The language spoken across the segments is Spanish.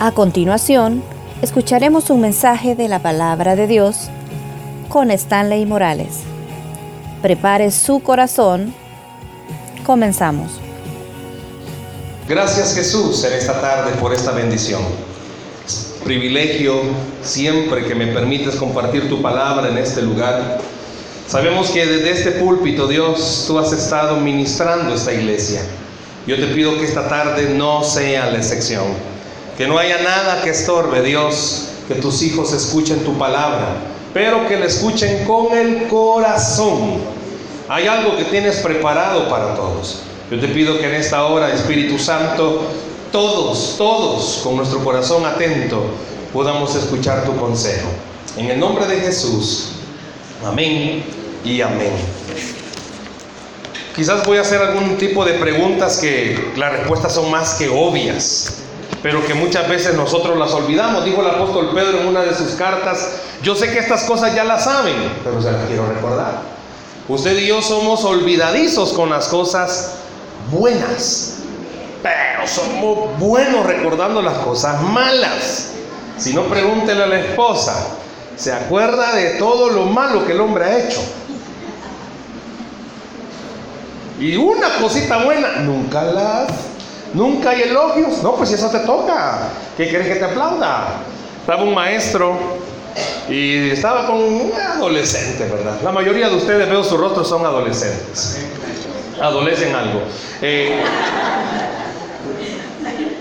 A continuación, escucharemos un mensaje de la palabra de Dios con Stanley Morales. Prepare su corazón. Comenzamos. Gracias Jesús en esta tarde por esta bendición. Privilegio siempre que me permites compartir tu palabra en este lugar. Sabemos que desde este púlpito, Dios, tú has estado ministrando esta iglesia. Yo te pido que esta tarde no sea la excepción. Que no haya nada que estorbe, Dios, que tus hijos escuchen tu palabra, pero que la escuchen con el corazón. Hay algo que tienes preparado para todos. Yo te pido que en esta hora, Espíritu Santo, todos, todos, con nuestro corazón atento, podamos escuchar tu consejo. En el nombre de Jesús. Amén y amén. Quizás voy a hacer algún tipo de preguntas que las respuestas son más que obvias, pero que muchas veces nosotros las olvidamos. Dijo el apóstol Pedro en una de sus cartas, yo sé que estas cosas ya las saben, pero se las quiero recordar. Usted y yo somos olvidadizos con las cosas buenas, pero somos buenos recordando las cosas malas. Si no, pregúntele a la esposa, se acuerda de todo lo malo que el hombre ha hecho. Y una cosita buena, nunca las, nunca hay elogios. No, pues eso te toca. ¿Qué quieres que te aplauda? Estaba un maestro y estaba con un adolescente, ¿verdad? La mayoría de ustedes veo su rostro son adolescentes. Adolecen algo. Eh,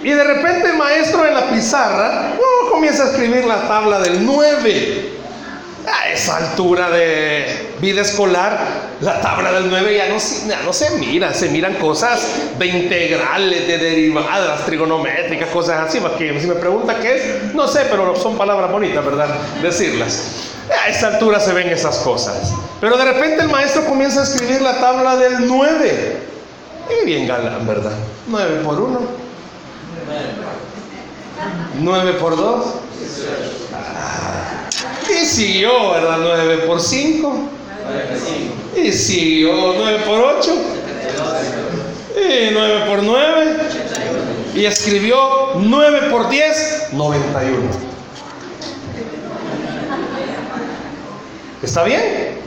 y de repente el maestro en la pizarra oh, comienza a escribir la tabla del 9. A esa altura de vida escolar, la tabla del 9 ya no, ya no se mira, se miran cosas de integrales, de derivadas, trigonométricas, cosas así. Que si me pregunta qué es, no sé, pero son palabras bonitas, ¿verdad? Decirlas. A esta altura se ven esas cosas. Pero de repente el maestro comienza a escribir la tabla del 9. Y bien galán, ¿verdad? 9 por 1. 9 por 2. Y siguió, ¿verdad? 9 por 5. Y siguió 9 por 8. Y 9 por 9. Y escribió 9 por 10, 91. ¿Está bien?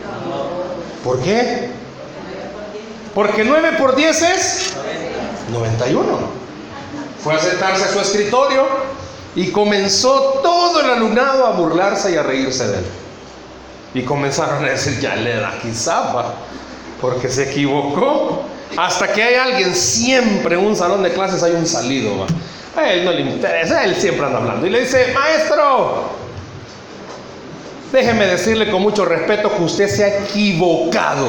¿Por qué? Porque 9 por 10 es 91. Fue a sentarse a su escritorio y comenzó todo el alumnado a burlarse y a reírse de él. Y comenzaron a decir, ya le da quizá, porque se equivocó. Hasta que hay alguien, siempre en un salón de clases hay un salido, a él no le interesa, él siempre anda hablando. Y le dice, maestro, déjeme decirle con mucho respeto que usted se ha equivocado.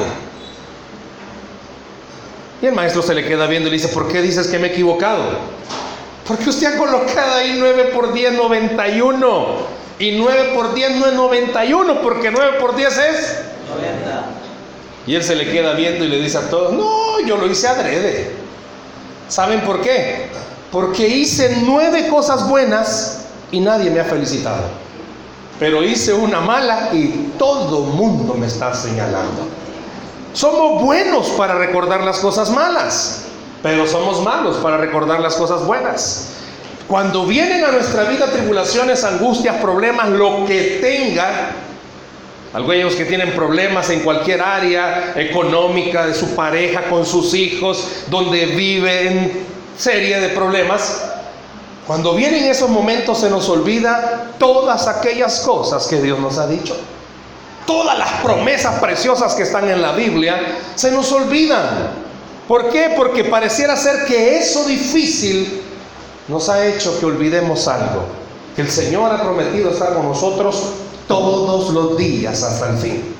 Y el maestro se le queda viendo y le dice, ¿por qué dices que me he equivocado? Porque usted ha colocado ahí 9 por 10, 91. Y 9 por 10 no es 91, porque 9 por 10 es 90. Y él se le queda viendo y le dice a todos, no, yo lo hice adrede. ¿Saben por qué? Porque hice nueve cosas buenas y nadie me ha felicitado. Pero hice una mala y todo mundo me está señalando. Somos buenos para recordar las cosas malas, pero somos malos para recordar las cosas buenas. Cuando vienen a nuestra vida tribulaciones, angustias, problemas, lo que tenga, algunos que tienen problemas en cualquier área económica de su pareja, con sus hijos, donde viven serie de problemas, cuando vienen esos momentos se nos olvida todas aquellas cosas que Dios nos ha dicho. Todas las promesas preciosas que están en la Biblia se nos olvidan. ¿Por qué? Porque pareciera ser que eso difícil nos ha hecho que olvidemos algo, que el Señor ha prometido estar con nosotros todos los días hasta el fin.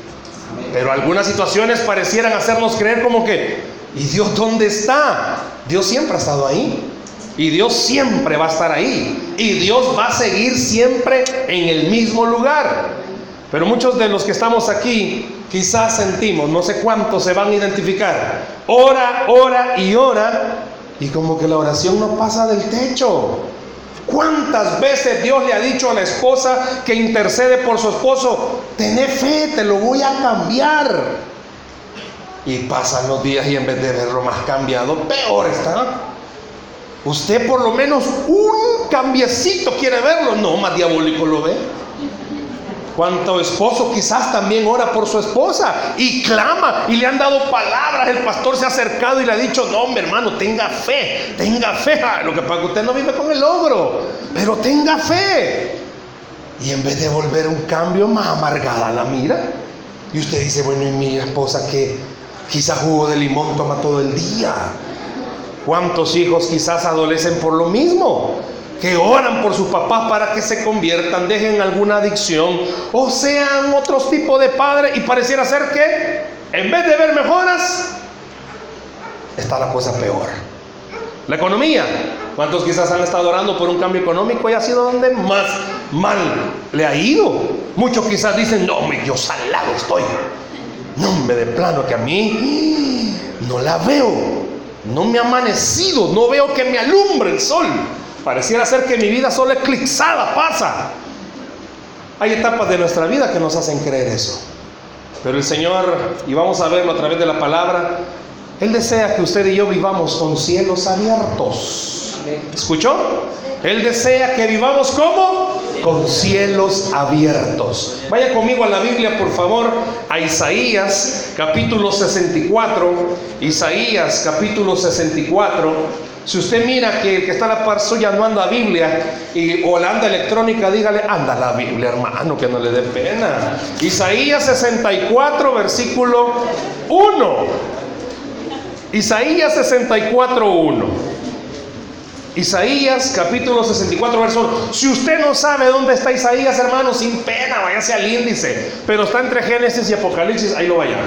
Pero algunas situaciones parecieran hacernos creer como que, ¿y Dios dónde está? Dios siempre ha estado ahí. Y Dios siempre va a estar ahí. Y Dios va a seguir siempre en el mismo lugar. Pero muchos de los que estamos aquí quizás sentimos, no sé cuántos se van a identificar, ora, ora y ora, y como que la oración no pasa del techo. ¿Cuántas veces Dios le ha dicho a la esposa que intercede por su esposo, tené fe, te lo voy a cambiar? Y pasan los días y en vez de verlo más cambiado, peor está. Usted por lo menos un cambiecito quiere verlo. No, más diabólico lo ve. Cuánto esposo quizás también ora por su esposa y clama y le han dado palabras. El pastor se ha acercado y le ha dicho, no, mi hermano, tenga fe, tenga fe. Ah, lo que pasa que usted no vive con el logro, pero tenga fe. Y en vez de volver un cambio, más amargada la mira. Y usted dice, bueno, y mi esposa que quizás jugo de limón toma todo el día. ¿Cuántos hijos quizás adolecen por lo mismo? Que oran por sus papás para que se conviertan, dejen alguna adicción o sean otros tipos de padres y pareciera ser que en vez de ver mejoras, está la cosa peor. La economía. ¿Cuántos quizás han estado orando por un cambio económico y ha sido donde más mal le ha ido? Muchos quizás dicen, no, yo salado estoy. No, me de plano que a mí no la veo. No me ha amanecido, no veo que me alumbre el sol. Pareciera ser que mi vida solo eclipsada pasa. Hay etapas de nuestra vida que nos hacen creer eso. Pero el Señor, y vamos a verlo a través de la palabra, Él desea que usted y yo vivamos con cielos abiertos. ¿Escuchó? Él desea que vivamos como con cielos abiertos. Vaya conmigo a la Biblia, por favor, a Isaías capítulo 64. Isaías capítulo 64. Si usted mira que el que está a la par suya no anda Biblia y, o la anda electrónica, dígale, anda la Biblia, hermano, que no le dé pena. Isaías 64, versículo 1. Isaías 64, 1. Isaías capítulo 64, verso 1. Si usted no sabe dónde está Isaías, hermano, sin pena, váyase al índice. Pero está entre Génesis y Apocalipsis, ahí lo vaya.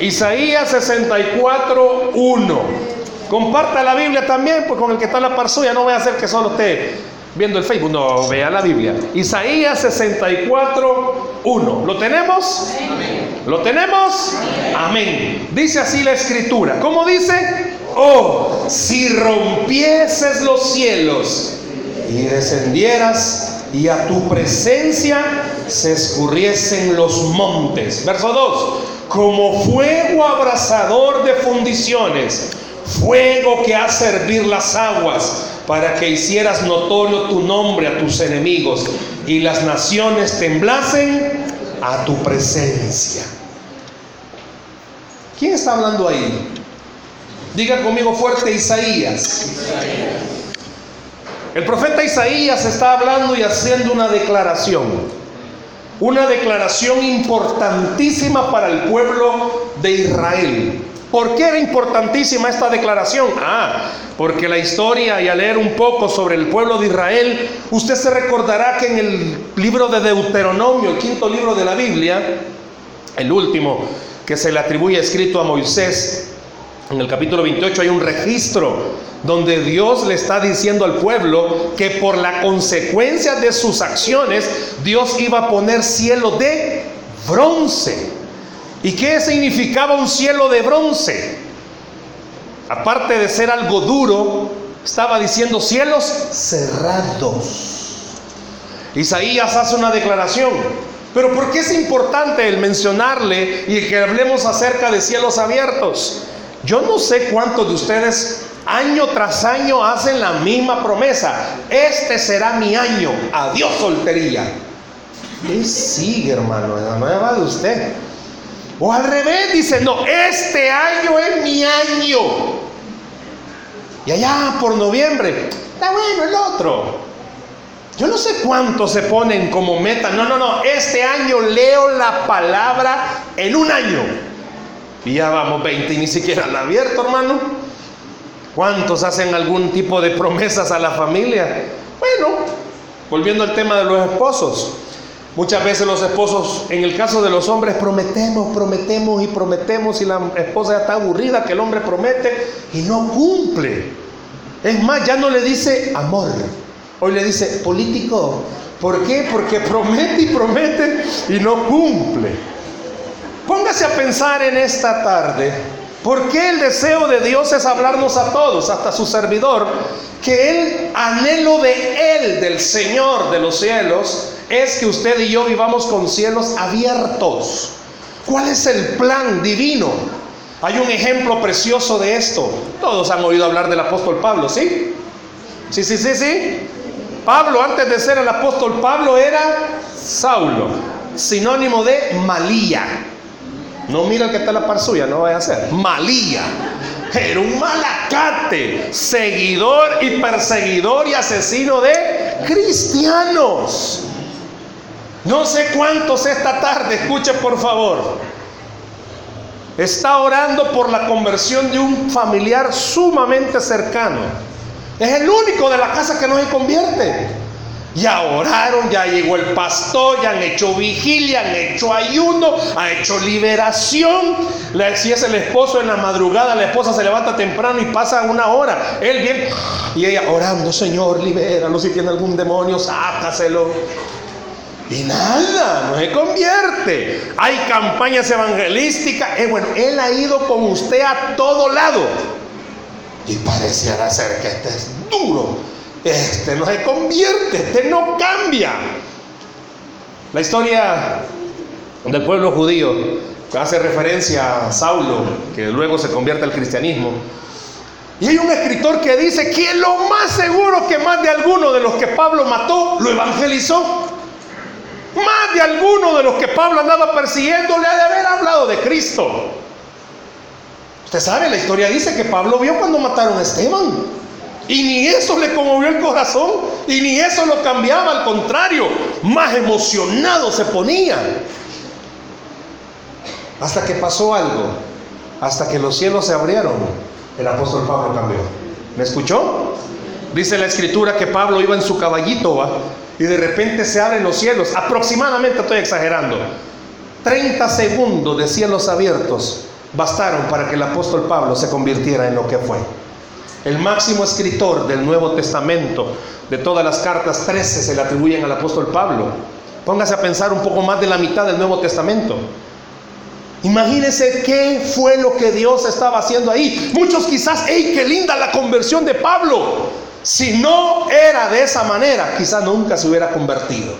Isaías 64, 1. Comparta la Biblia también, pues con el que está en la par suya, no voy a hacer que solo esté viendo el Facebook, no, vea la Biblia. Isaías 64, 1. ¿Lo tenemos? ¿Lo tenemos? Amén. Dice así la escritura. ¿Cómo dice? Oh, si rompieses los cielos y descendieras y a tu presencia se escurriesen los montes. Verso 2. Como fuego abrasador de fundiciones, fuego que hace hervir las aguas, para que hicieras notorio tu nombre a tus enemigos y las naciones temblasen a tu presencia. ¿Quién está hablando ahí? Diga conmigo fuerte Isaías. El profeta Isaías está hablando y haciendo una declaración. Una declaración importantísima para el pueblo de Israel. ¿Por qué era importantísima esta declaración? Ah, porque la historia y al leer un poco sobre el pueblo de Israel, usted se recordará que en el libro de Deuteronomio, el quinto libro de la Biblia, el último que se le atribuye escrito a Moisés, en el capítulo 28 hay un registro donde Dios le está diciendo al pueblo que por la consecuencia de sus acciones Dios iba a poner cielo de bronce. ¿Y qué significaba un cielo de bronce? Aparte de ser algo duro, estaba diciendo cielos cerrados. Isaías hace una declaración. Pero ¿por qué es importante el mencionarle y que hablemos acerca de cielos abiertos? Yo no sé cuántos de ustedes año tras año hacen la misma promesa. Este será mi año. Adiós soltería. Y sigue, hermano, la nueva de usted. O al revés, dice, no, este año es mi año. Y allá por noviembre, está bueno el otro. Yo no sé cuántos se ponen como meta. No, no, no. Este año leo la palabra en un año. Y ya vamos 20 y ni siquiera la abierto, hermano. ¿Cuántos hacen algún tipo de promesas a la familia? Bueno, volviendo al tema de los esposos. Muchas veces los esposos, en el caso de los hombres, prometemos, prometemos y prometemos y la esposa ya está aburrida que el hombre promete y no cumple. Es más, ya no le dice amor, hoy le dice político. ¿Por qué? Porque promete y promete y no cumple. Póngase a pensar en esta tarde, ¿por qué el deseo de Dios es hablarnos a todos, hasta su servidor? Que el anhelo de Él, del Señor de los cielos, es que usted y yo vivamos con cielos abiertos. ¿Cuál es el plan divino? Hay un ejemplo precioso de esto. Todos han oído hablar del apóstol Pablo, ¿sí? Sí, sí, sí, sí. Pablo, antes de ser el apóstol Pablo, era Saulo, sinónimo de Malía. No mira que está la par suya, no vaya a ser. Malía. Era un malacate, seguidor y perseguidor y asesino de cristianos. No sé cuántos esta tarde, escuche por favor. Está orando por la conversión de un familiar sumamente cercano. Es el único de la casa que no se convierte. Ya oraron, ya llegó el pastor, ya han hecho vigilia, han hecho ayuno, han hecho liberación. Si es el esposo en la madrugada, la esposa se levanta temprano y pasa una hora. Él bien y ella orando, Señor, libéralo. Si tiene algún demonio, sácaselo. Y nada, no se convierte. Hay campañas evangelísticas. Eh, bueno, Él ha ido con usted a todo lado. Y pareciera ser que este es duro este no se convierte, este no cambia. La historia del pueblo judío hace referencia a Saulo, que luego se convierte al cristianismo. Y hay un escritor que dice que lo más seguro que más de alguno de los que Pablo mató lo evangelizó. Más de alguno de los que Pablo andaba persiguiendo le ha de haber hablado de Cristo. Usted sabe, la historia dice que Pablo vio cuando mataron a Esteban. Y ni eso le conmovió el corazón, y ni eso lo cambiaba, al contrario, más emocionado se ponía. Hasta que pasó algo, hasta que los cielos se abrieron, el apóstol Pablo cambió. ¿Me escuchó? Dice la escritura que Pablo iba en su caballito ¿va? Y de repente se abren los cielos, aproximadamente estoy exagerando, 30 segundos de cielos abiertos bastaron para que el apóstol Pablo se convirtiera en lo que fue. El máximo escritor del Nuevo Testamento, de todas las cartas, 13 se le atribuyen al apóstol Pablo. Póngase a pensar un poco más de la mitad del Nuevo Testamento. Imagínense qué fue lo que Dios estaba haciendo ahí. Muchos quizás, ¡hey, qué linda la conversión de Pablo! Si no era de esa manera, quizás nunca se hubiera convertido.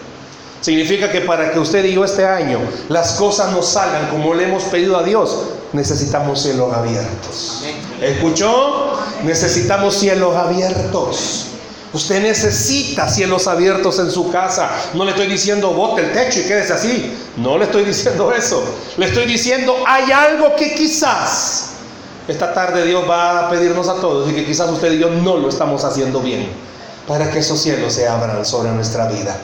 Significa que para que usted y yo este año las cosas no salgan como le hemos pedido a Dios, necesitamos cielos abiertos. ¿Escuchó? Necesitamos cielos abiertos. Usted necesita cielos abiertos en su casa. No le estoy diciendo bote el techo y quédese así. No le estoy diciendo eso. Le estoy diciendo hay algo que quizás esta tarde Dios va a pedirnos a todos y que quizás usted y yo no lo estamos haciendo bien para que esos cielos se abran sobre nuestra vida.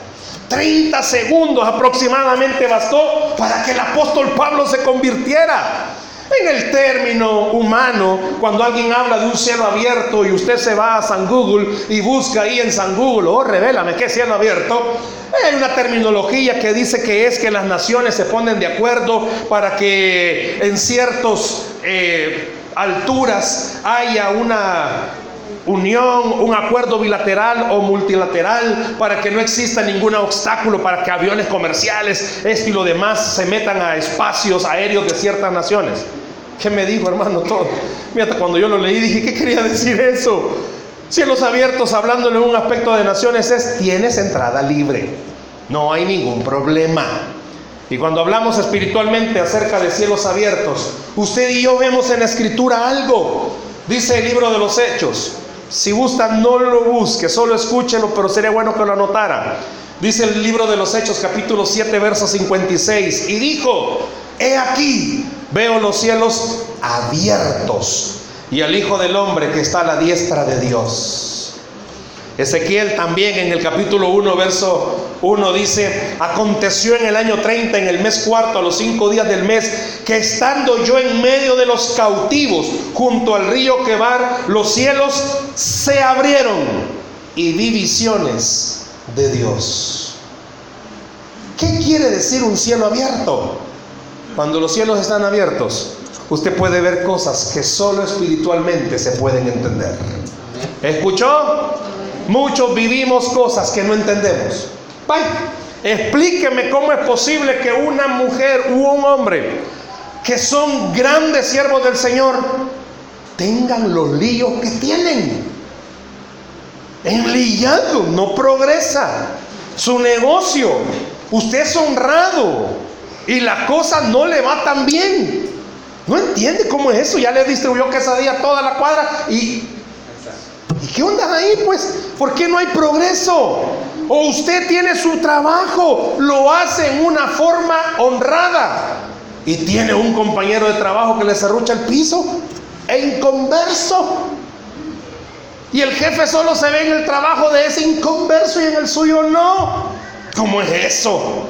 30 segundos aproximadamente bastó para que el apóstol Pablo se convirtiera. En el término humano, cuando alguien habla de un cielo abierto y usted se va a San Google y busca ahí en San Google, oh, revélame qué cielo abierto, hay una terminología que dice que es que las naciones se ponen de acuerdo para que en ciertas eh, alturas haya una unión, un acuerdo bilateral o multilateral para que no exista ningún obstáculo para que aviones comerciales, esto y lo demás se metan a espacios aéreos de ciertas naciones. ¿Qué me dijo, hermano? Todo. Mira, cuando yo lo leí dije, ¿qué quería decir eso? Cielos abiertos, hablándole en un aspecto de naciones, es tienes entrada libre. No hay ningún problema. Y cuando hablamos espiritualmente acerca de cielos abiertos, usted y yo vemos en la escritura algo. Dice el libro de los Hechos, si gusta, no lo busque, solo escúchelo, pero sería bueno que lo anotara. Dice el libro de los Hechos, capítulo 7, verso 56. Y dijo, he aquí, veo los cielos abiertos y al Hijo del Hombre que está a la diestra de Dios. Ezequiel también en el capítulo 1, verso 1 dice, aconteció en el año 30, en el mes cuarto, a los cinco días del mes, que estando yo en medio de los cautivos, junto al río Quebar, los cielos se abrieron y vi visiones de Dios. ¿Qué quiere decir un cielo abierto? Cuando los cielos están abiertos, usted puede ver cosas que solo espiritualmente se pueden entender. ¿Escuchó? Muchos vivimos cosas que no entendemos. Vaya, explíqueme cómo es posible que una mujer u un hombre que son grandes siervos del Señor tengan los líos que tienen. Enlillado, no progresa. Su negocio, usted es honrado y la cosa no le va tan bien. No entiende cómo es eso. Ya le distribuyó quesadilla a toda la cuadra y ¿Y qué onda ahí pues? ¿Por qué no hay progreso? O usted tiene su trabajo, lo hace en una forma honrada y tiene un compañero de trabajo que le cerrucha el piso e inconverso. Y el jefe solo se ve en el trabajo de ese inconverso y en el suyo no. ¿Cómo es eso?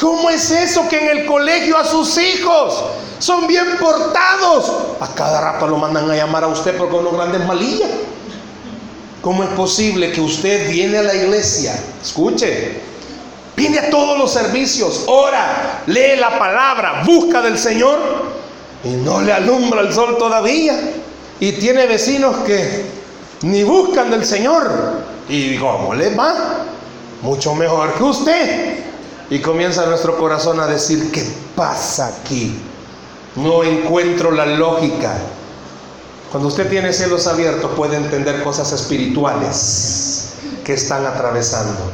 ¿Cómo es eso que en el colegio a sus hijos son bien portados? A cada rato lo mandan a llamar a usted porque unos grandes malillas. ¿Cómo es posible que usted viene a la iglesia? Escuche, viene a todos los servicios, ora, lee la palabra, busca del Señor y no le alumbra el sol todavía. Y tiene vecinos que ni buscan del Señor. Y ¿cómo le va? Mucho mejor que usted. Y comienza nuestro corazón a decir, ¿qué pasa aquí? No encuentro la lógica. Cuando usted tiene cielos abiertos puede entender cosas espirituales que están atravesando.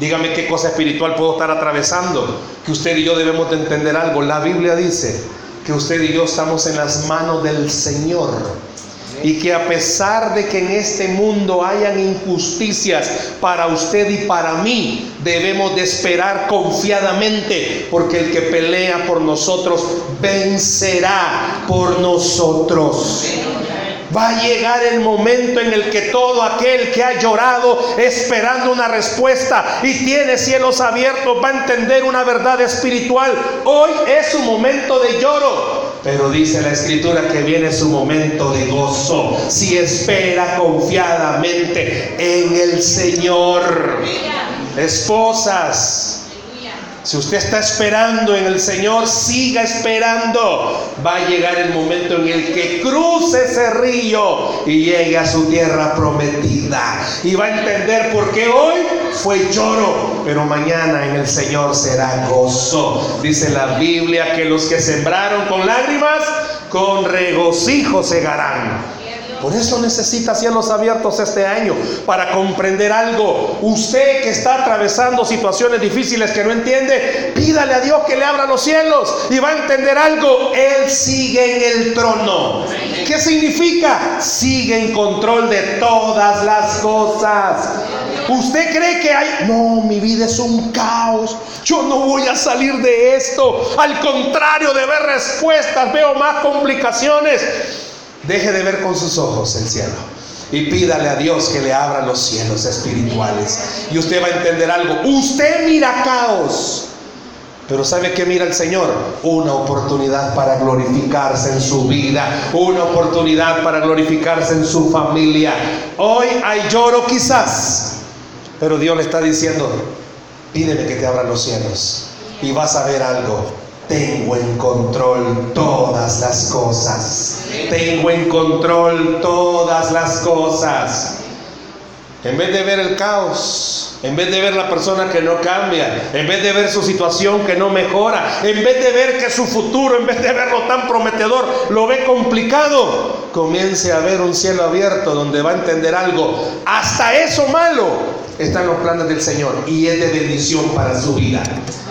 Dígame qué cosa espiritual puedo estar atravesando, que usted y yo debemos de entender algo. La Biblia dice que usted y yo estamos en las manos del Señor y que a pesar de que en este mundo hayan injusticias para usted y para mí, debemos de esperar confiadamente, porque el que pelea por nosotros vencerá por nosotros. Va a llegar el momento en el que todo aquel que ha llorado esperando una respuesta y tiene cielos abiertos va a entender una verdad espiritual. Hoy es su momento de lloro, pero dice la escritura que viene su momento de gozo si espera confiadamente en el Señor. Esposas, si usted está esperando en el Señor, siga esperando. Va a llegar el momento en el que cruce ese río y llegue a su tierra prometida. Y va a entender por qué hoy fue lloro, pero mañana en el Señor será gozo. Dice la Biblia que los que sembraron con lágrimas, con regocijo segarán. Por eso necesita cielos abiertos este año, para comprender algo. Usted que está atravesando situaciones difíciles que no entiende, pídale a Dios que le abra los cielos y va a entender algo. Él sigue en el trono. ¿Qué significa? Sigue en control de todas las cosas. ¿Usted cree que hay... No, mi vida es un caos. Yo no voy a salir de esto. Al contrario de respuestas, veo más complicaciones. Deje de ver con sus ojos el cielo y pídale a Dios que le abra los cielos espirituales. Y usted va a entender algo. Usted mira caos. Pero ¿sabe qué mira el Señor? Una oportunidad para glorificarse en su vida, una oportunidad para glorificarse en su familia. Hoy hay lloro quizás, pero Dios le está diciendo, pídeme que te abra los cielos y vas a ver algo tengo en control todas las cosas. Tengo en control todas las cosas. En vez de ver el caos, en vez de ver la persona que no cambia, en vez de ver su situación que no mejora, en vez de ver que su futuro, en vez de verlo tan prometedor, lo ve complicado, comience a ver un cielo abierto donde va a entender algo. Hasta eso malo están los planes del Señor y es de bendición para su vida.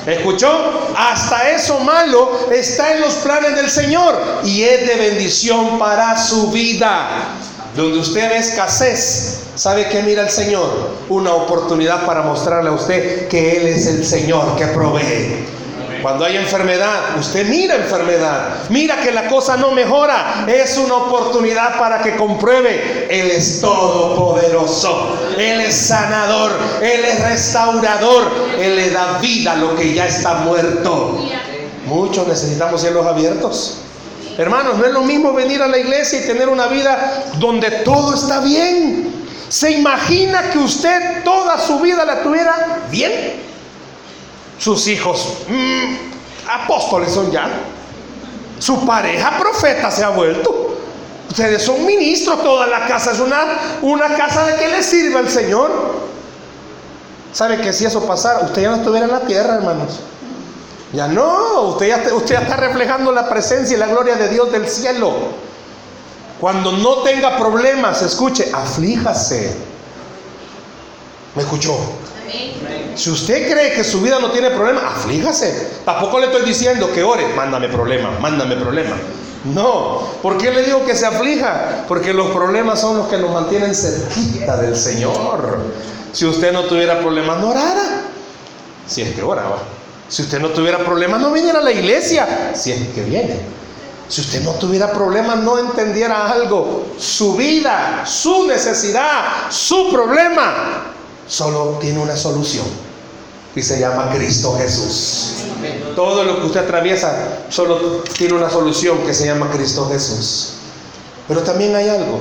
¿Escuchó? Hasta eso malo está en los planes del Señor y es de bendición para su vida. Donde usted ve escasez, ¿sabe qué mira el Señor? Una oportunidad para mostrarle a usted que Él es el Señor que provee. Cuando hay enfermedad, usted mira enfermedad, mira que la cosa no mejora, es una oportunidad para que compruebe, Él es todopoderoso, Él es sanador, Él es restaurador, Él le da vida a lo que ya está muerto. Muchos necesitamos cielos abiertos. Hermanos, no es lo mismo venir a la iglesia y tener una vida donde todo está bien. ¿Se imagina que usted toda su vida la tuviera bien? Sus hijos, mm, apóstoles son ya. Su pareja, profeta, se ha vuelto. Ustedes son ministros, toda la casa es una, una casa de que le sirve al Señor. ¿Sabe que si eso pasara, usted ya no estuviera en la tierra, hermanos? Ya no, usted ya, usted ya está reflejando la presencia y la gloria de Dios del cielo. Cuando no tenga problemas, escuche, aflíjase. ¿Me escuchó? Si usted cree que su vida no tiene problema, aflíjase. Tampoco le estoy diciendo que ore, mándame problema, mándame problema. No, ¿por qué le digo que se aflija? Porque los problemas son los que nos mantienen cerquita del Señor. Si usted no tuviera problemas, no orara. Si es que oraba. Si usted no tuviera problemas, no viniera a la iglesia. Si es que viene. Si usted no tuviera problemas, no entendiera algo. Su vida, su necesidad, su problema, solo tiene una solución. Y se llama Cristo Jesús. Todo lo que usted atraviesa solo tiene una solución que se llama Cristo Jesús. Pero también hay algo.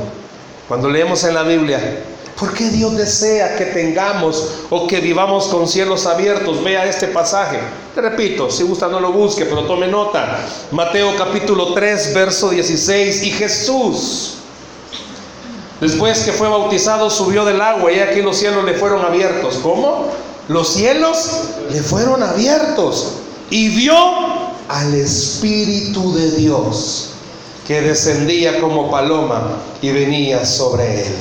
Cuando leemos en la Biblia, ¿por qué Dios desea que tengamos o que vivamos con cielos abiertos? Vea este pasaje. Te repito, si gusta no lo busque, pero tome nota. Mateo capítulo 3, verso 16. Y Jesús, después que fue bautizado, subió del agua y aquí los cielos le fueron abiertos. ¿Cómo? Los cielos le fueron abiertos y vio al Espíritu de Dios que descendía como paloma y venía sobre él.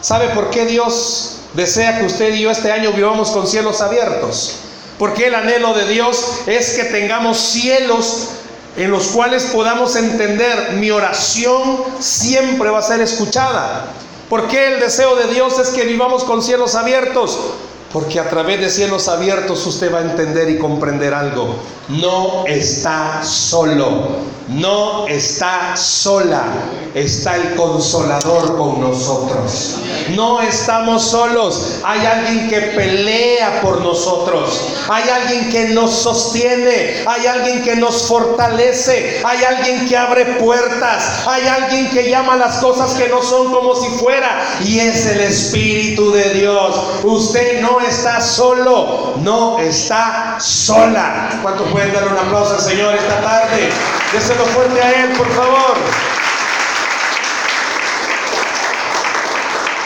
¿Sabe por qué Dios desea que usted y yo este año vivamos con cielos abiertos? Porque el anhelo de Dios es que tengamos cielos en los cuales podamos entender mi oración siempre va a ser escuchada. Porque el deseo de Dios es que vivamos con cielos abiertos? Porque a través de cielos abiertos usted va a entender y comprender algo. No está solo. No está sola, está el consolador con nosotros. No estamos solos, hay alguien que pelea por nosotros, hay alguien que nos sostiene, hay alguien que nos fortalece, hay alguien que abre puertas, hay alguien que llama las cosas que no son como si fuera y es el Espíritu de Dios. Usted no está solo, no está sola. ¿Cuántos pueden dar un aplauso al Señor esta tarde? Fuerte a Él, por favor.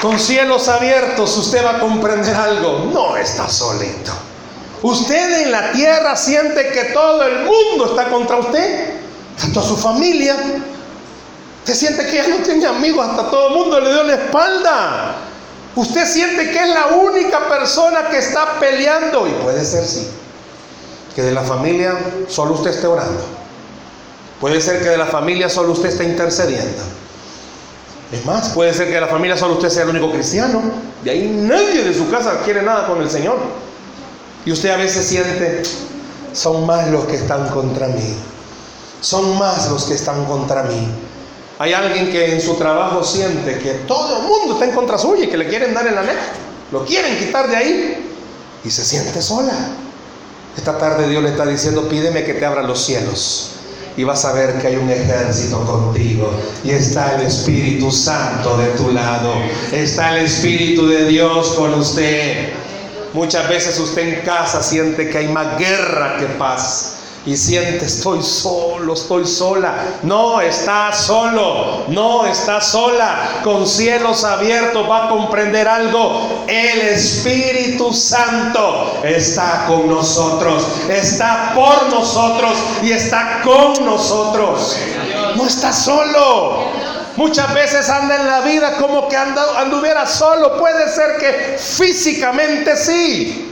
Con cielos abiertos usted va a comprender algo. No está solito. Usted en la tierra siente que todo el mundo está contra usted, tanto su familia. Usted siente que ya no tiene amigos, hasta todo el mundo le dio la espalda. Usted siente que es la única persona que está peleando. Y puede ser sí. Que de la familia solo usted esté orando. Puede ser que de la familia solo usted esté intercediendo. Es más, puede ser que de la familia solo usted sea el único cristiano. De ahí nadie de su casa quiere nada con el Señor. Y usted a veces siente, son más los que están contra mí. Son más los que están contra mí. Hay alguien que en su trabajo siente que todo el mundo está en contra suya y que le quieren dar en la net. Lo quieren quitar de ahí. Y se siente sola. Esta tarde Dios le está diciendo, pídeme que te abra los cielos y vas a ver que hay un ejército contigo. Y está el Espíritu Santo de tu lado, está el Espíritu de Dios con usted. Muchas veces usted en casa siente que hay más guerra que paz y siente estoy solo, estoy sola. No está solo, no está sola. Con cielos abiertos va a comprender algo. El Espíritu Santo está con nosotros, está por nosotros y está con nosotros. No está solo. Muchas veces anda en la vida como que anduviera solo. Puede ser que físicamente sí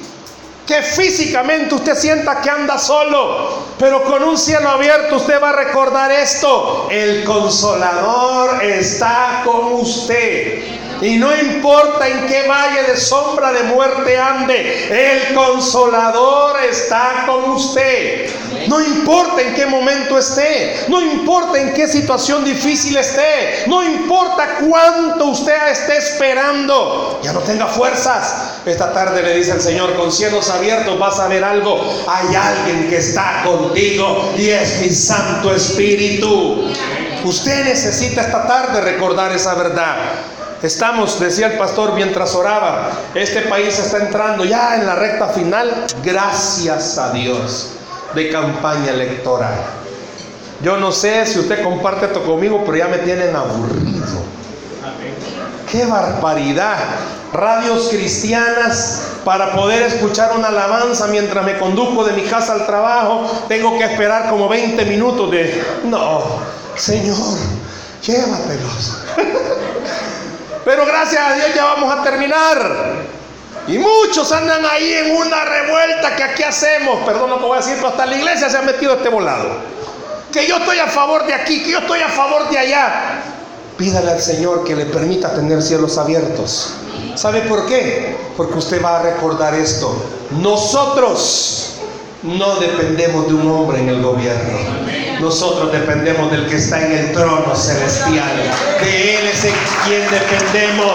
que físicamente usted sienta que anda solo, pero con un cielo abierto usted va a recordar esto, el consolador está con usted. Y no importa en qué valle de sombra de muerte ande, el consolador está con usted. No importa en qué momento esté, no importa en qué situación difícil esté, no importa cuánto usted esté esperando, ya no tenga fuerzas. Esta tarde le dice el Señor, con cielos abiertos vas a ver algo. Hay alguien que está contigo y es mi Santo Espíritu. Usted necesita esta tarde recordar esa verdad. Estamos, decía el pastor mientras oraba, este país está entrando ya en la recta final, gracias a Dios, de campaña electoral. Yo no sé si usted comparte esto conmigo, pero ya me tienen aburrido. ¡Qué barbaridad! Radios cristianas para poder escuchar una alabanza mientras me conduzco de mi casa al trabajo, tengo que esperar como 20 minutos de... No, Señor, llévatelos. Pero gracias a Dios ya vamos a terminar. Y muchos andan ahí en una revuelta que aquí hacemos. Perdón, no te voy a decir, pero hasta la iglesia se ha metido este volado. que yo estoy a favor de aquí, que yo estoy a favor de allá. Pídale al Señor que le permita tener cielos abiertos. ¿Sabe por qué? Porque usted va a recordar esto. Nosotros no dependemos de un hombre en el gobierno. Nosotros dependemos del que está en el trono celestial. De Él es en quien dependemos.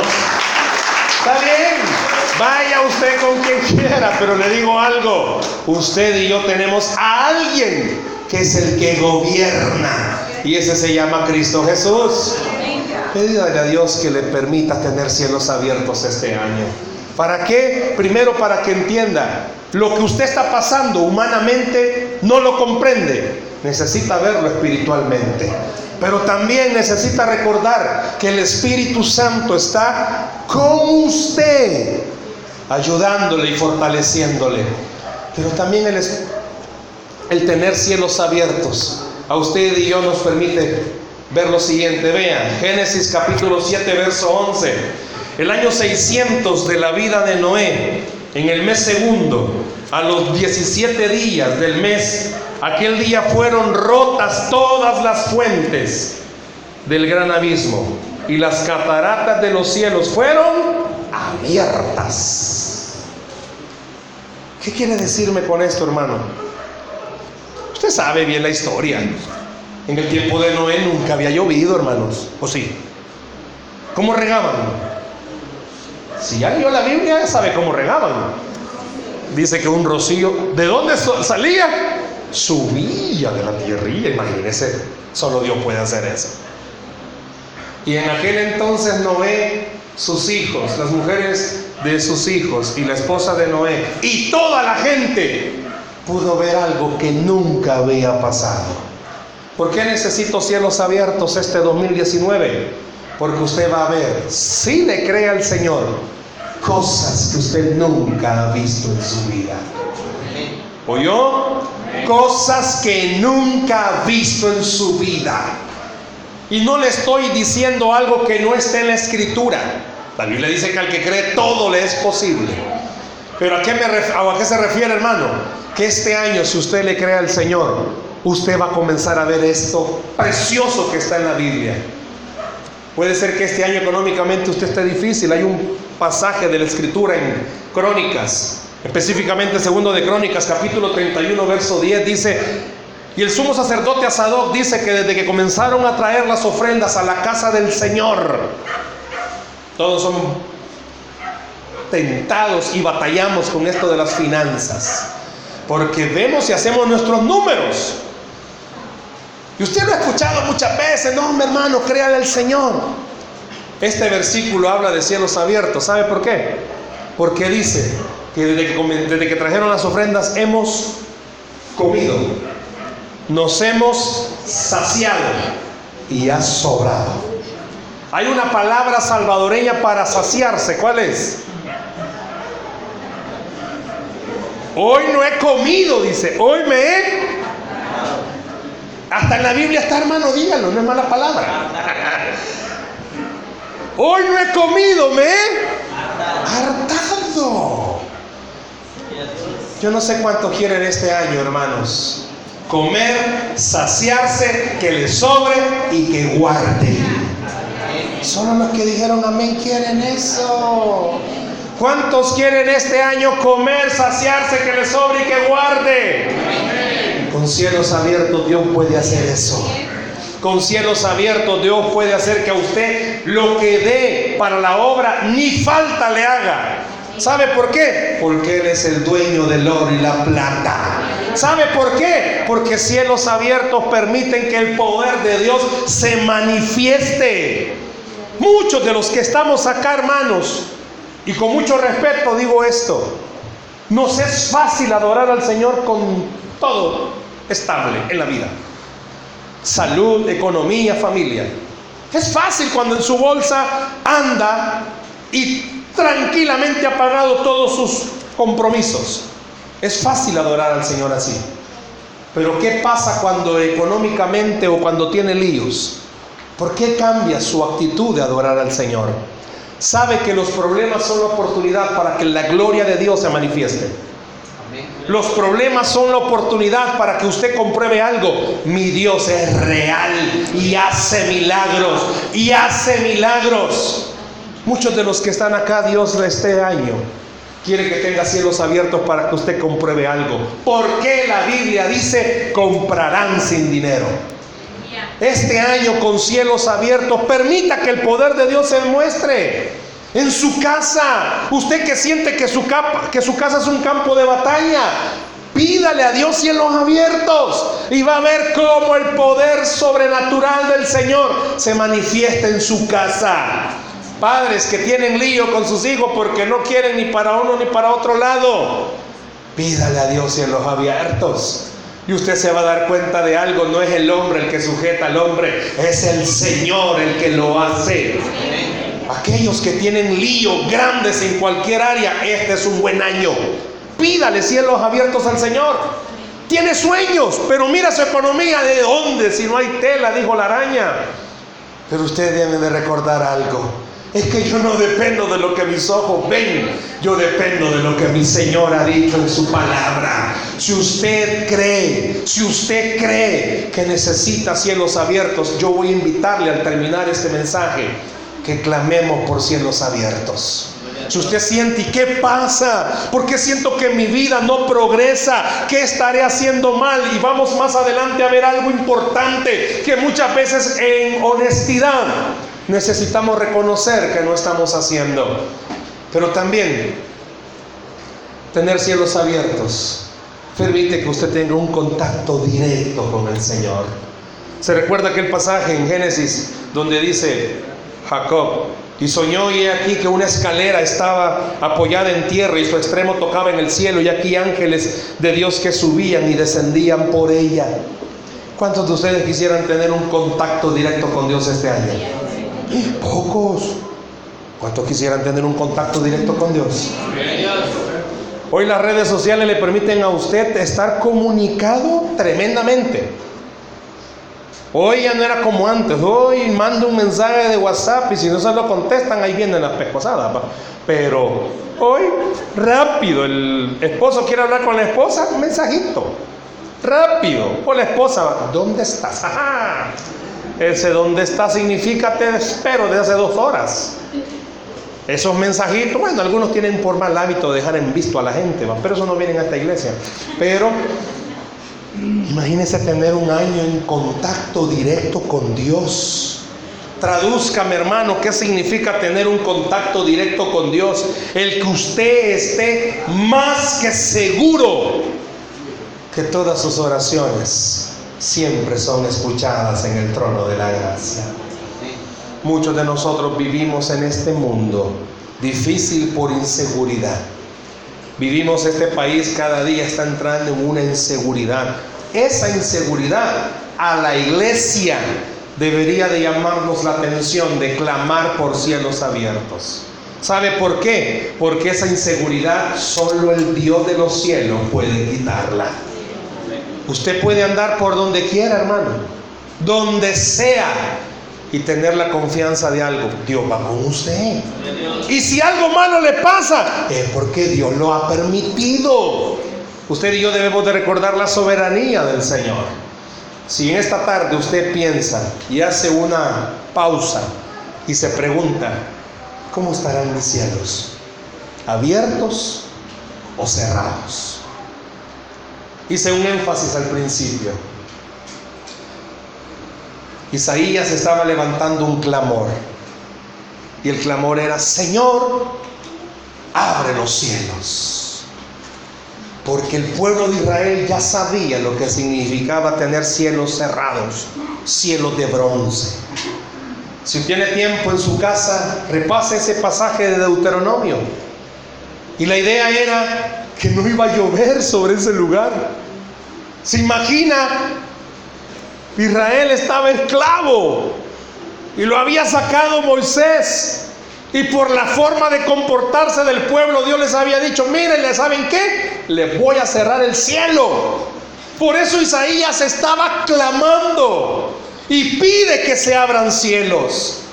¿Está bien? Vaya usted con quien quiera, pero le digo algo. Usted y yo tenemos a alguien que es el que gobierna. Y ese se llama Cristo Jesús. Pídale a Dios que le permita tener cielos abiertos este año. ¿Para qué? Primero para que entienda lo que usted está pasando humanamente, no lo comprende. Necesita verlo espiritualmente. Pero también necesita recordar que el Espíritu Santo está con usted, ayudándole y fortaleciéndole. Pero también el, el tener cielos abiertos a usted y yo nos permite ver lo siguiente. Vean, Génesis capítulo 7, verso 11. El año 600 de la vida de Noé, en el mes segundo, a los 17 días del mes, aquel día fueron rotas todas las fuentes del gran abismo y las cataratas de los cielos fueron abiertas. ¿Qué quiere decirme con esto, hermano? Sabe bien la historia. En el tiempo de Noé nunca había llovido, hermanos. ¿O sí? ¿Cómo regaban? Si ya leyó la Biblia, sabe cómo regaban. Dice que un rocío, ¿de dónde salía? Subía de la tierrilla, imagínese, solo Dios puede hacer eso. Y en aquel entonces Noé, sus hijos, las mujeres de sus hijos y la esposa de Noé y toda la gente pudo ver algo que nunca había pasado. ¿Por qué necesito cielos abiertos este 2019? Porque usted va a ver, si le cree al Señor, cosas que usted nunca ha visto en su vida. ¿Oyó? Cosas que nunca ha visto en su vida. Y no le estoy diciendo algo que no esté en la escritura. La Biblia dice que al que cree todo le es posible. Pero ¿a qué, me ¿a qué se refiere, hermano? Que este año, si usted le cree al Señor, usted va a comenzar a ver esto precioso que está en la Biblia. Puede ser que este año económicamente usted esté difícil. Hay un pasaje de la escritura en Crónicas, específicamente segundo de Crónicas, capítulo 31, verso 10, dice, y el sumo sacerdote Asadoc dice que desde que comenzaron a traer las ofrendas a la casa del Señor, todos son tentados y batallamos con esto de las finanzas, porque vemos y hacemos nuestros números y usted lo ha escuchado muchas veces, no, mi hermano, créale al Señor. Este versículo habla de cielos abiertos. ¿Sabe por qué? Porque dice que desde que, desde que trajeron las ofrendas hemos comido, nos hemos saciado y ha sobrado. Hay una palabra salvadoreña para saciarse. ¿Cuál es? Hoy no he comido, dice. Hoy me he hasta en la Biblia está, hermano, dígalo, no es mala palabra. Hoy no he comido, me he hartado. Yo no sé cuánto quieren este año, hermanos. Comer, saciarse, que le sobre y que guarde. Solo los que dijeron amén quieren eso. ¿Cuántos quieren este año comer, saciarse, que le sobre y que guarde? Con cielos abiertos Dios puede hacer eso. Con cielos abiertos Dios puede hacer que a usted lo que dé para la obra ni falta le haga. ¿Sabe por qué? Porque Él es el dueño del oro y la plata. ¿Sabe por qué? Porque cielos abiertos permiten que el poder de Dios se manifieste. Muchos de los que estamos acá, hermanos, y con mucho respeto digo esto, nos es fácil adorar al Señor con todo estable en la vida. Salud, economía, familia. Es fácil cuando en su bolsa anda y tranquilamente ha pagado todos sus compromisos. Es fácil adorar al Señor así. Pero ¿qué pasa cuando económicamente o cuando tiene líos? ¿Por qué cambia su actitud de adorar al Señor? Sabe que los problemas son la oportunidad para que la gloria de Dios se manifieste. Los problemas son la oportunidad para que usted compruebe algo. Mi Dios es real y hace milagros y hace milagros. Muchos de los que están acá, Dios este año quiere que tenga cielos abiertos para que usted compruebe algo. ¿Por qué la Biblia dice comprarán sin dinero? Este año con cielos abiertos, permita que el poder de Dios se muestre en su casa. Usted que siente que su, casa es un campo de batalla, pídale a Dios cielos abiertos y va a ver cómo el poder sobrenatural del Señor se manifiesta en su casa. Padres que tienen lío con sus hijos porque no quieren ni para uno ni para otro lado. Pídale a Dios cielos abiertos. Y usted se va a dar cuenta de algo, no es el hombre el que sujeta al hombre, es el Señor el que lo hace. Aquellos que tienen lío grandes en cualquier área, este es un buen año. Pídale cielos abiertos al Señor. Tiene sueños, pero mira su economía, ¿de dónde? Si no hay tela, dijo la araña. Pero usted debe de recordar algo. Es que yo no dependo de lo que mis ojos ven, yo dependo de lo que mi Señor ha dicho en su palabra. Si usted cree, si usted cree que necesita cielos abiertos, yo voy a invitarle al terminar este mensaje que clamemos por cielos abiertos. Si usted siente, ¿y qué pasa? Porque siento que mi vida no progresa? ¿Qué estaré haciendo mal? Y vamos más adelante a ver algo importante que muchas veces en honestidad necesitamos reconocer que no estamos haciendo. Pero también tener cielos abiertos permite que usted tenga un contacto directo con el Señor. Se recuerda aquel pasaje en Génesis donde dice Jacob, y soñó y aquí que una escalera estaba apoyada en tierra y su extremo tocaba en el cielo y aquí ángeles de Dios que subían y descendían por ella. ¿Cuántos de ustedes quisieran tener un contacto directo con Dios este año? Pocos. ¿Cuántos quisieran tener un contacto directo con Dios? Hoy las redes sociales le permiten a usted estar comunicado tremendamente. Hoy ya no era como antes. Hoy manda un mensaje de WhatsApp y si no se lo contestan, ahí vienen las pescosadas. Pero hoy, rápido, el esposo quiere hablar con la esposa, mensajito. Rápido. O la esposa, ¿dónde estás? Ese donde está significa te espero de hace dos horas. Esos mensajitos, bueno, algunos tienen por mal hábito dejar en visto a la gente, pero eso no vienen a esta iglesia. Pero imagínese tener un año en contacto directo con Dios. Traduzca, mi hermano, qué significa tener un contacto directo con Dios. El que usted esté más que seguro que todas sus oraciones siempre son escuchadas en el trono de la gracia. Muchos de nosotros vivimos en este mundo difícil por inseguridad. Vivimos este país cada día está entrando en una inseguridad. Esa inseguridad a la iglesia debería de llamarnos la atención de clamar por cielos abiertos. ¿Sabe por qué? Porque esa inseguridad solo el Dios de los cielos puede quitarla. Usted puede andar por donde quiera, hermano, donde sea, y tener la confianza de algo. Dios va con usted. Y si algo malo le pasa, es porque Dios lo ha permitido. Usted y yo debemos de recordar la soberanía del Señor. Si en esta tarde usted piensa y hace una pausa y se pregunta, ¿cómo estarán mis cielos? ¿Abiertos o cerrados? Hice un énfasis al principio. Isaías estaba levantando un clamor. Y el clamor era, Señor, abre los cielos. Porque el pueblo de Israel ya sabía lo que significaba tener cielos cerrados, cielos de bronce. Si tiene tiempo en su casa, repase ese pasaje de Deuteronomio. Y la idea era que no iba a llover sobre ese lugar. ¿Se imagina? Israel estaba esclavo y lo había sacado Moisés. Y por la forma de comportarse del pueblo, Dios les había dicho, miren, ¿saben qué? Les voy a cerrar el cielo. Por eso Isaías estaba clamando y pide que se abran cielos.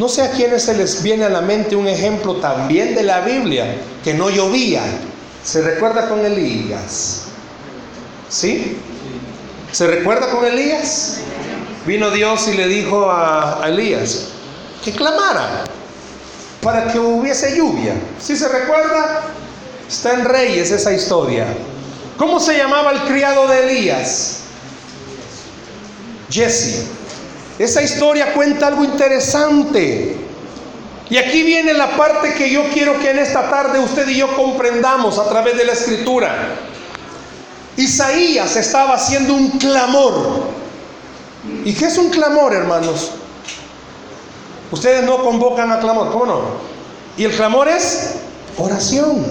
No sé a quiénes se les viene a la mente un ejemplo también de la Biblia, que no llovía ¿Se recuerda con Elías? ¿Sí? ¿Se recuerda con Elías? Vino Dios y le dijo a, Elías que clamara para que hubiese lluvia. ¿Sí se recuerda? Está en Reyes esa historia. ¿Cómo se llamaba el criado de Elías? Jesse. Esa historia cuenta algo interesante. Y aquí viene la parte que yo quiero que en esta tarde usted y yo comprendamos a través de la escritura. Isaías estaba haciendo un clamor. ¿Y qué es un clamor, hermanos? Ustedes no convocan a clamor, ¿cómo no? Y el clamor es oración.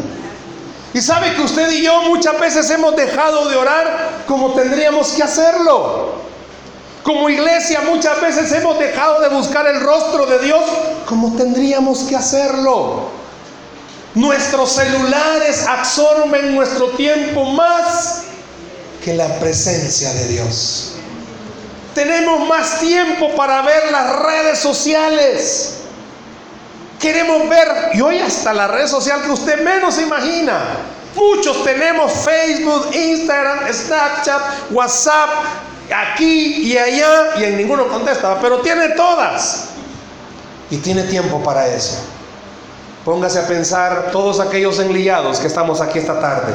Y sabe que usted y yo muchas veces hemos dejado de orar como tendríamos que hacerlo. Como iglesia muchas veces hemos dejado de buscar el rostro de Dios como tendríamos que hacerlo. Nuestros celulares absorben nuestro tiempo más que la presencia de Dios. Tenemos más tiempo para ver las redes sociales. Queremos ver, y hoy hasta la red social que usted menos imagina. Muchos tenemos Facebook, Instagram, Snapchat, WhatsApp, aquí y allá, y en ninguno contesta, pero tiene todas. Y tiene tiempo para eso. Póngase a pensar todos aquellos enlillados que estamos aquí esta tarde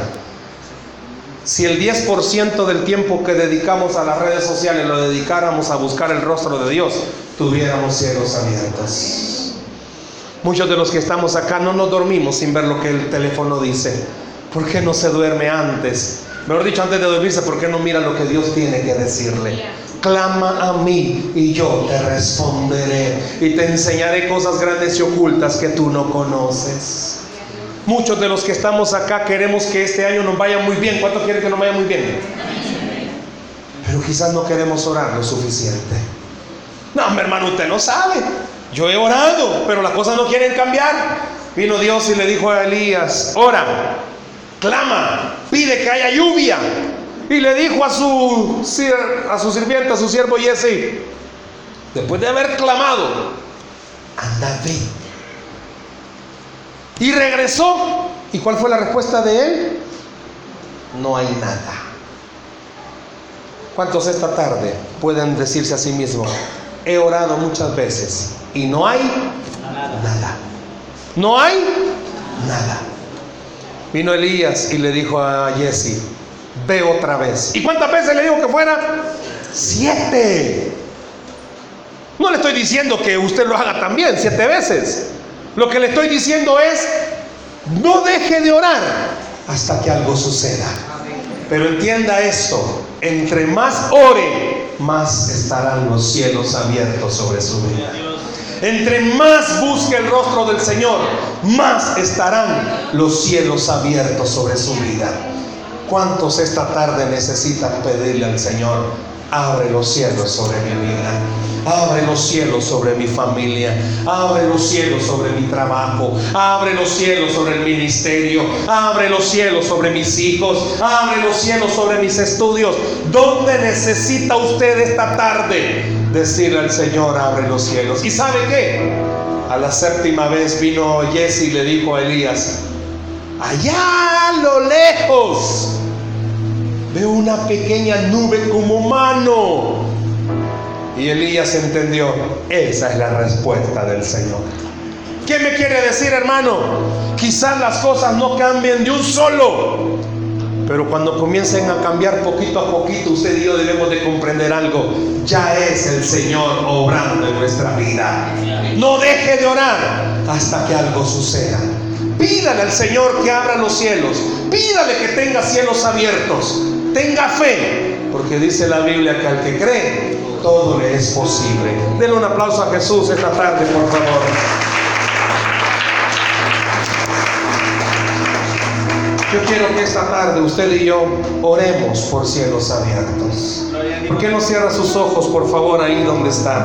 si el 10% del tiempo que dedicamos a las redes sociales lo dedicáramos a buscar el rostro de Dios, tuviéramos cielos abiertos. Muchos de los que estamos acá no nos dormimos sin ver lo que el teléfono dice. ¿Por qué no se duerme antes? Mejor dicho, antes de dormirse, ¿por qué no mira lo que Dios tiene que decirle? Clama a mí y yo te responderé y te enseñaré cosas grandes y ocultas que tú no conoces. Muchos de los que estamos acá queremos que este año nos vaya muy bien. ¿Cuántos quieren que nos vaya muy bien? Pero quizás no queremos orar lo suficiente. No, mi hermano, usted no sabe. Yo he orado, pero las cosas no quieren cambiar. Vino Dios y le dijo a Elías, ora, clama, pide que haya lluvia. Y le dijo a su, a su sirviente, a su siervo Jesse, después de haber clamado, anda, ve y regresó. ¿Y cuál fue la respuesta de él? No hay nada. ¿Cuántos esta tarde pueden decirse a sí mismos, he orado muchas veces y no hay nada? No hay nada. Vino Elías y le dijo a Jesse, ve otra vez. ¿Y cuántas veces le dijo que fuera? Siete. No le estoy diciendo que usted lo haga también, siete veces. Lo que le estoy diciendo es, no deje de orar hasta que algo suceda. Pero entienda esto, entre más ore, más estarán los cielos abiertos sobre su vida. Entre más busque el rostro del Señor, más estarán los cielos abiertos sobre su vida. ¿Cuántos esta tarde necesitan pedirle al Señor, abre los cielos sobre mi vida? Abre los cielos sobre mi familia. Abre los cielos sobre mi trabajo. Abre los cielos sobre el ministerio. Abre los cielos sobre mis hijos. Abre los cielos sobre mis estudios. ¿Dónde necesita usted esta tarde decirle al Señor, abre los cielos? ¿Y sabe qué? A la séptima vez vino Jesse y le dijo a Elías, allá a lo lejos veo una pequeña nube como mano y Elías entendió, esa es la respuesta del Señor. ¿Qué me quiere decir, hermano? Quizás las cosas no cambien de un solo, pero cuando comiencen a cambiar poquito a poquito, usted y yo debemos de comprender algo. Ya es el Señor obrando en nuestra vida. No deje de orar hasta que algo suceda. Pídale al Señor que abra los cielos. Pídale que tenga cielos abiertos. Tenga fe, porque dice la Biblia que al que cree, todo le es posible. Denle un aplauso a Jesús esta tarde, por favor. Yo quiero que esta tarde usted y yo oremos por cielos abiertos. ¿Por qué no cierra sus ojos, por favor, ahí donde está?